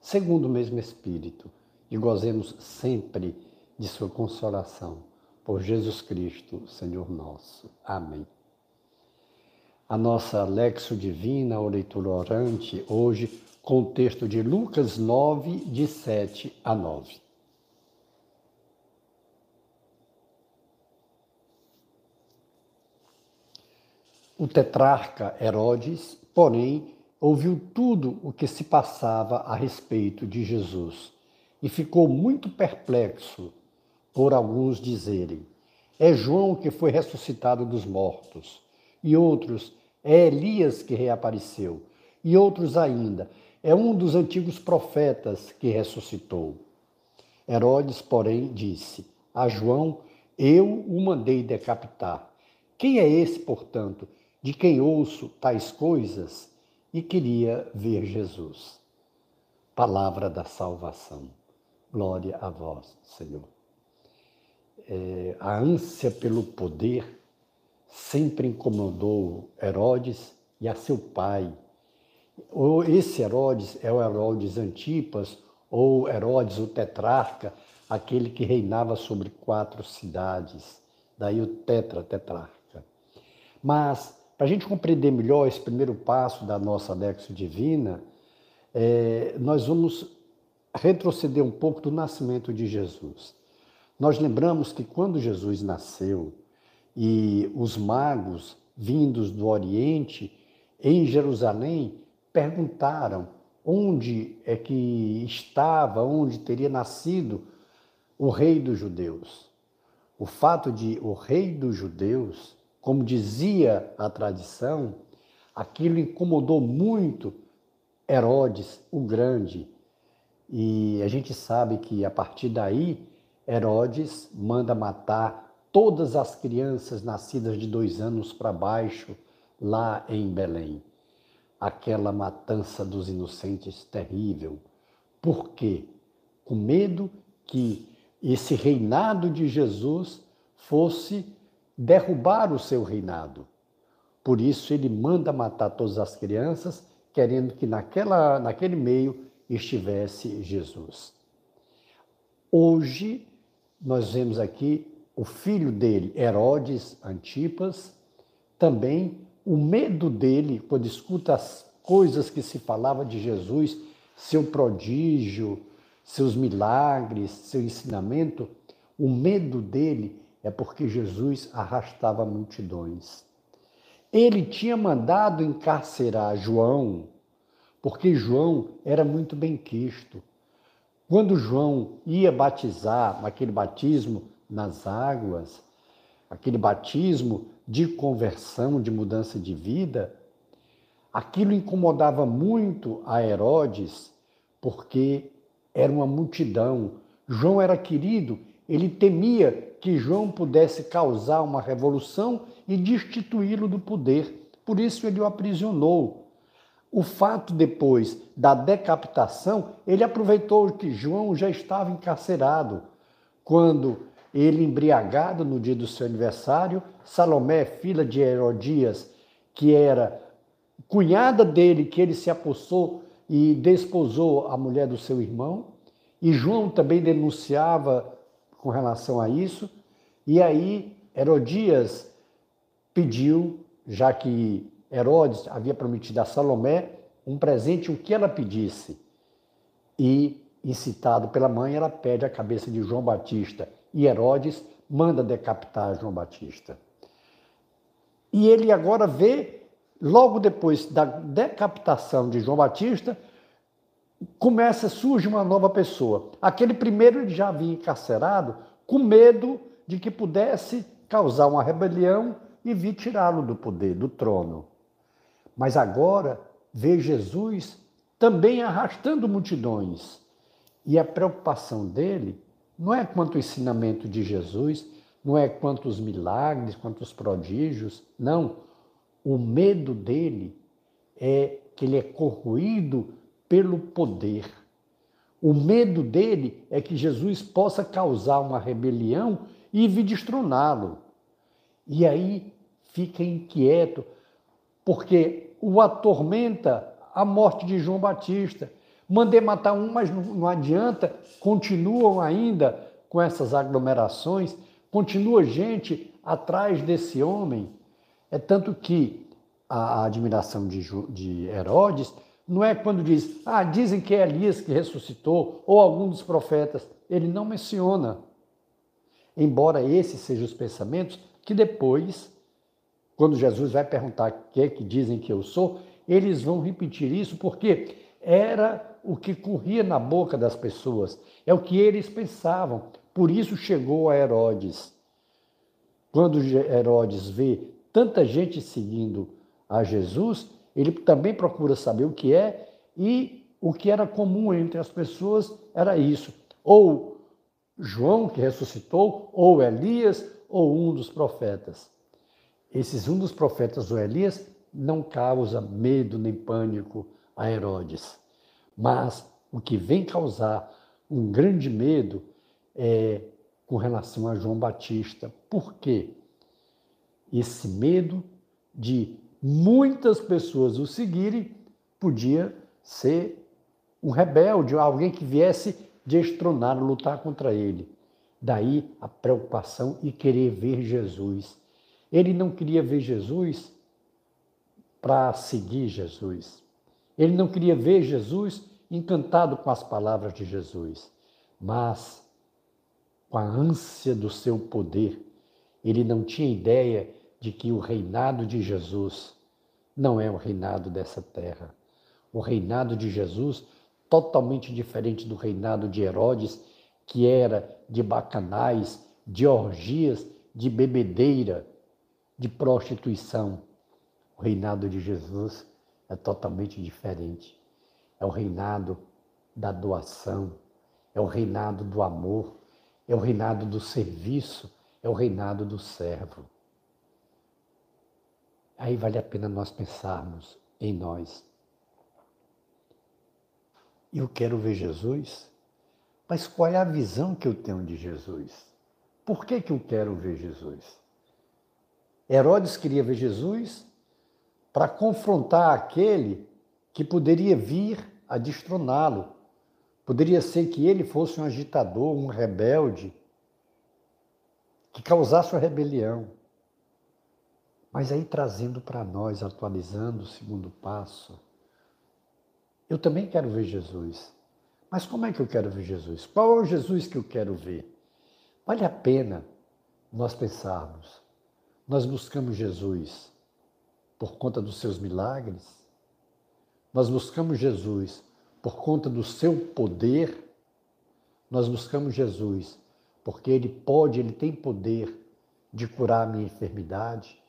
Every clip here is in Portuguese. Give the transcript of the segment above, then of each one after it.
segundo o mesmo Espírito, e gozemos sempre de Sua consolação. Por Jesus Cristo, Senhor nosso. Amém. A nossa Lexo Divina, ou leitura orante, hoje, com o texto de Lucas 9, de 7 a 9. O tetrarca Herodes, porém, ouviu tudo o que se passava a respeito de Jesus e ficou muito perplexo por alguns dizerem: É João que foi ressuscitado dos mortos, e outros: É Elias que reapareceu, e outros ainda: É um dos antigos profetas que ressuscitou. Herodes, porém, disse a João: Eu o mandei decapitar. Quem é esse, portanto, de quem ouço tais coisas? E queria ver Jesus. Palavra da salvação. Glória a vós, Senhor. É, a ânsia pelo poder sempre incomodou Herodes e a seu pai. Esse Herodes é o Herodes Antipas ou Herodes o tetrarca, aquele que reinava sobre quatro cidades. Daí o tetra, tetrarca. Mas para a gente compreender melhor esse primeiro passo da nossa Lexo Divina, é, nós vamos retroceder um pouco do nascimento de Jesus. Nós lembramos que quando Jesus nasceu e os magos vindos do Oriente em Jerusalém perguntaram onde é que estava, onde teria nascido o rei dos judeus. O fato de o rei dos judeus como dizia a tradição, aquilo incomodou muito Herodes o Grande. E a gente sabe que a partir daí, Herodes manda matar todas as crianças nascidas de dois anos para baixo lá em Belém. Aquela matança dos inocentes terrível. Por quê? Com medo que esse reinado de Jesus fosse derrubar o seu reinado. Por isso ele manda matar todas as crianças, querendo que naquela, naquele meio estivesse Jesus. Hoje nós vemos aqui o filho dele, Herodes Antipas, também o medo dele quando escuta as coisas que se falava de Jesus, seu prodígio, seus milagres, seu ensinamento, o medo dele é porque Jesus arrastava multidões. Ele tinha mandado encarcerar João, porque João era muito bem quisto. Quando João ia batizar, aquele batismo nas águas, aquele batismo de conversão, de mudança de vida, aquilo incomodava muito a Herodes, porque era uma multidão. João era querido, ele temia que João pudesse causar uma revolução e destituí-lo do poder. Por isso ele o aprisionou. O fato depois da decapitação, ele aproveitou que João já estava encarcerado. Quando ele, embriagado no dia do seu aniversário, Salomé, filha de Herodias, que era cunhada dele, que ele se apossou e desposou a mulher do seu irmão, e João também denunciava com relação a isso. E aí Herodias pediu, já que Herodes havia prometido a Salomé um presente, o que ela pedisse. E, incitado pela mãe, ela pede a cabeça de João Batista. E Herodes manda decapitar João Batista. E ele agora vê, logo depois da decapitação de João Batista, começa, surge uma nova pessoa. Aquele primeiro ele já havia encarcerado com medo de que pudesse causar uma rebelião e vir tirá-lo do poder, do trono. Mas agora vê Jesus também arrastando multidões. E a preocupação dele não é quanto o ensinamento de Jesus, não é quanto os milagres, quanto os prodígios, não. O medo dele é que ele é corroído pelo poder. O medo dele é que Jesus possa causar uma rebelião e vir destroná-lo. E aí fica inquieto, porque o atormenta a morte de João Batista. Mandei matar um, mas não, adianta, continuam ainda com essas aglomerações, continua gente atrás desse homem. É tanto que a, admiração de Herodes não é quando diz, ah, dizem que é Elias que ressuscitou, ou algum dos profetas. Ele não menciona. Embora esses sejam os pensamentos que depois, quando Jesus vai perguntar o que é que dizem que eu sou, eles vão repetir isso porque era o que corria na boca das pessoas, é o que eles pensavam. Por isso chegou a Herodes. Quando Herodes vê tanta gente seguindo a Jesus, ele também procura saber o que é e o que era comum entre as pessoas era isso. Ou João que ressuscitou, ou Elias, ou um dos profetas. Esses um dos profetas ou Elias não causa medo nem pânico a Herodes. Mas o que vem causar um grande medo é com relação a João Batista. Por quê? Esse medo de muitas pessoas o seguirem podia ser um rebelde, alguém que viesse destronar, lutar contra ele. Daí a preocupação e querer ver Jesus. Ele não queria ver Jesus para seguir Jesus. Ele não queria ver Jesus encantado com as palavras de Jesus, mas com a ânsia do seu poder. Ele não tinha ideia de que o reinado de Jesus não é o reinado dessa terra. O reinado de Jesus, totalmente diferente do reinado de Herodes, que era de bacanais, de orgias, de bebedeira, de prostituição. O reinado de Jesus é totalmente diferente. É o reinado da doação, é o reinado do amor, é o reinado do serviço, é o reinado do servo. Aí vale a pena nós pensarmos em nós. Eu quero ver Jesus, mas qual é a visão que eu tenho de Jesus? Por que, que eu quero ver Jesus? Herodes queria ver Jesus para confrontar aquele que poderia vir a destroná-lo. Poderia ser que ele fosse um agitador, um rebelde, que causasse uma rebelião. Mas aí trazendo para nós, atualizando o segundo passo, eu também quero ver Jesus. Mas como é que eu quero ver Jesus? Qual é o Jesus que eu quero ver? Vale a pena nós pensarmos. Nós buscamos Jesus por conta dos seus milagres? Nós buscamos Jesus por conta do seu poder? Nós buscamos Jesus porque ele pode, ele tem poder de curar a minha enfermidade.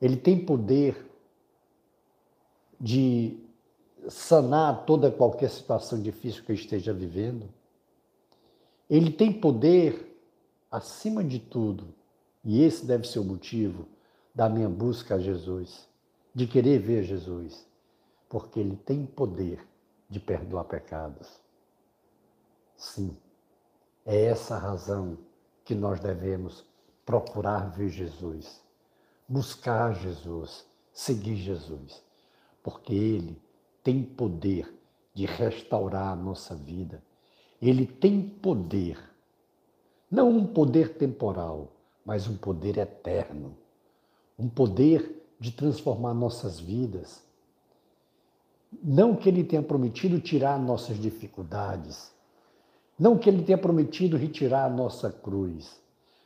Ele tem poder de sanar toda qualquer situação difícil que eu esteja vivendo. Ele tem poder, acima de tudo, e esse deve ser o motivo da minha busca a Jesus de querer ver Jesus, porque ele tem poder de perdoar pecados. Sim, é essa a razão que nós devemos procurar ver Jesus, buscar Jesus, seguir Jesus, porque ele tem poder de restaurar a nossa vida. Ele tem poder, não um poder temporal, mas um poder eterno, um poder de transformar nossas vidas. Não que Ele tenha prometido tirar nossas dificuldades, não que Ele tenha prometido retirar a nossa cruz,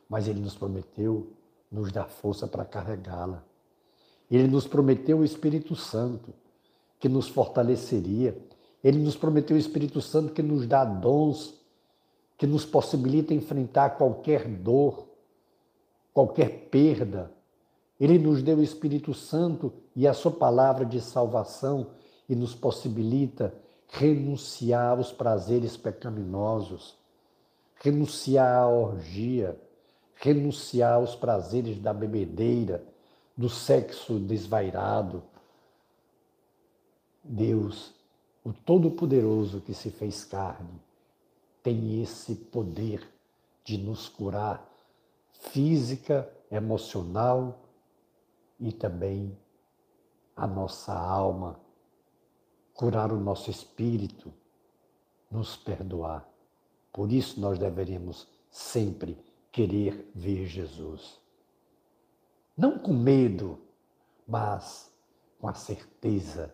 mas Ele nos prometeu nos dar força para carregá-la. Ele nos prometeu o Espírito Santo, que nos fortaleceria. Ele nos prometeu o Espírito Santo que nos dá dons, que nos possibilita enfrentar qualquer dor, qualquer perda, ele nos deu o Espírito Santo e a sua palavra de salvação e nos possibilita renunciar aos prazeres pecaminosos, renunciar à orgia, renunciar aos prazeres da bebedeira, do sexo desvairado. Deus, o Todo-Poderoso que se fez carne, tem esse poder de nos curar física, emocional e também a nossa alma, curar o nosso espírito, nos perdoar. Por isso nós deveríamos sempre querer ver Jesus. Não com medo, mas com a certeza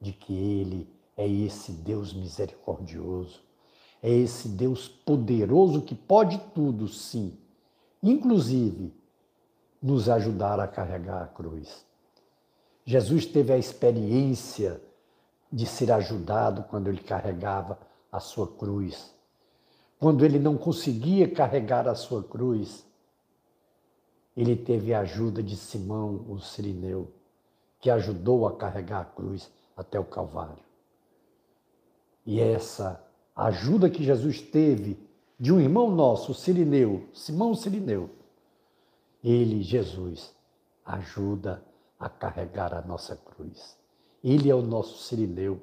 de que Ele é esse Deus misericordioso, é esse Deus poderoso que pode tudo, sim, inclusive nos ajudar a carregar a cruz. Jesus teve a experiência de ser ajudado quando ele carregava a sua cruz. Quando ele não conseguia carregar a sua cruz, ele teve a ajuda de Simão, o sirineu, que ajudou a carregar a cruz até o Calvário. E essa ajuda que Jesus teve de um irmão nosso, o Sirineu, Simão Sirineu, ele, Jesus, ajuda a carregar a nossa cruz. Ele é o nosso Sirineu.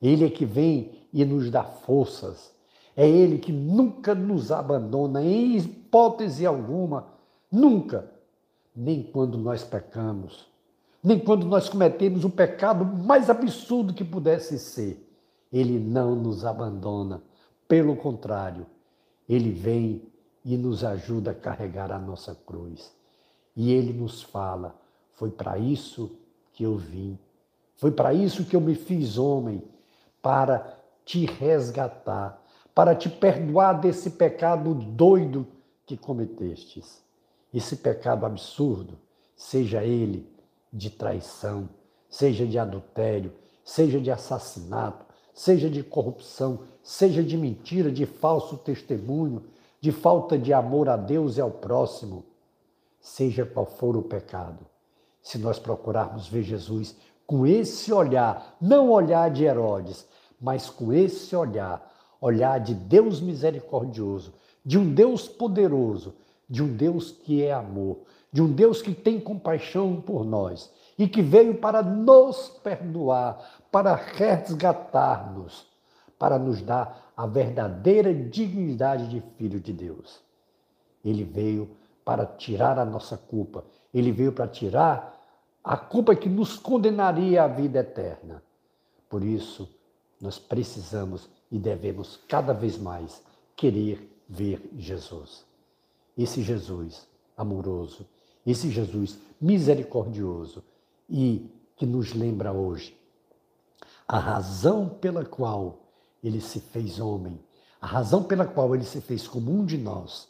Ele é que vem e nos dá forças. É Ele que nunca nos abandona, em hipótese alguma, nunca. Nem quando nós pecamos, nem quando nós cometemos o pecado mais absurdo que pudesse ser. Ele não nos abandona. Pelo contrário, Ele vem e nos ajuda a carregar a nossa cruz. E Ele nos fala: foi para isso que eu vim. Foi para isso que eu me fiz homem, para te resgatar, para te perdoar desse pecado doido que cometestes. Esse pecado absurdo, seja ele de traição, seja de adultério, seja de assassinato, seja de corrupção, seja de mentira, de falso testemunho, de falta de amor a Deus e ao próximo, seja qual for o pecado se nós procurarmos ver Jesus com esse olhar, não olhar de Herodes, mas com esse olhar, olhar de Deus misericordioso, de um Deus poderoso, de um Deus que é amor, de um Deus que tem compaixão por nós e que veio para nos perdoar, para resgatar-nos, para nos dar a verdadeira dignidade de filho de Deus. Ele veio para tirar a nossa culpa, ele veio para tirar a culpa que nos condenaria à vida eterna. Por isso, nós precisamos e devemos cada vez mais querer ver Jesus. Esse Jesus amoroso, esse Jesus misericordioso e que nos lembra hoje a razão pela qual ele se fez homem, a razão pela qual ele se fez como um de nós,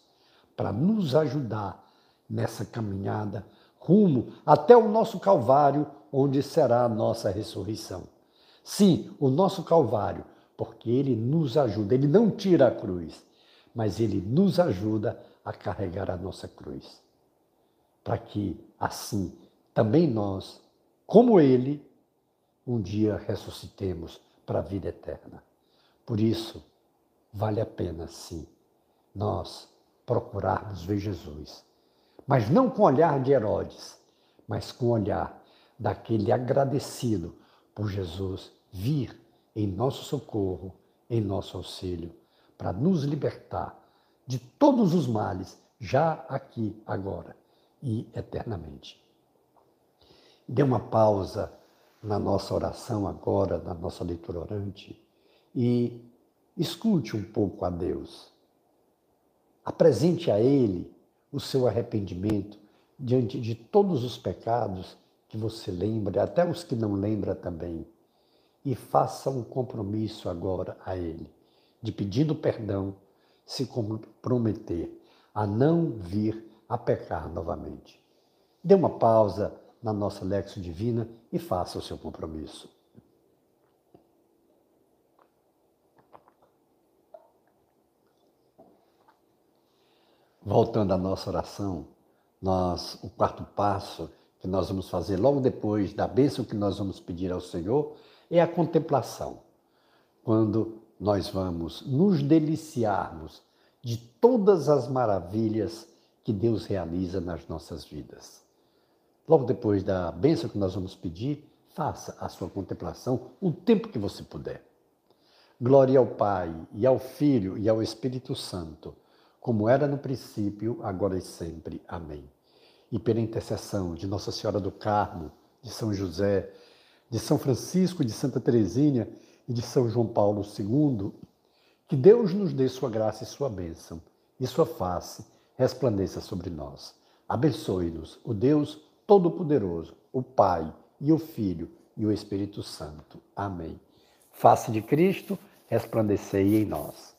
para nos ajudar nessa caminhada rumo até o nosso Calvário, onde será a nossa ressurreição. Sim, o nosso Calvário, porque ele nos ajuda, ele não tira a cruz, mas ele nos ajuda a carregar a nossa cruz. Para que, assim, também nós, como ele, um dia ressuscitemos para a vida eterna. Por isso, vale a pena, sim, nós procurarmos ver Jesus mas não com o olhar de Herodes, mas com o olhar daquele agradecido por Jesus vir em nosso socorro, em nosso auxílio, para nos libertar de todos os males, já aqui, agora e eternamente. Dê uma pausa na nossa oração agora, na nossa leitura orante, e escute um pouco a Deus. Apresente a Ele o seu arrependimento diante de todos os pecados que você lembra, até os que não lembra também. E faça um compromisso agora a Ele, de pedindo perdão, se comprometer a não vir a pecar novamente. Dê uma pausa na nossa Lexo Divina e faça o seu compromisso. Voltando à nossa oração, nós, o quarto passo que nós vamos fazer logo depois da bênção que nós vamos pedir ao Senhor é a contemplação. Quando nós vamos nos deliciarmos de todas as maravilhas que Deus realiza nas nossas vidas. Logo depois da bênção que nós vamos pedir, faça a sua contemplação o tempo que você puder. Glória ao Pai, e ao Filho, e ao Espírito Santo, como era no princípio, agora e sempre. Amém. E pela intercessão de Nossa Senhora do Carmo, de São José, de São Francisco, de Santa Teresinha e de São João Paulo II, que Deus nos dê sua graça e sua bênção, e sua face resplandeça sobre nós. Abençoe-nos, o Deus Todo-Poderoso, o Pai e o Filho e o Espírito Santo. Amém. Face de Cristo, resplandecei em nós.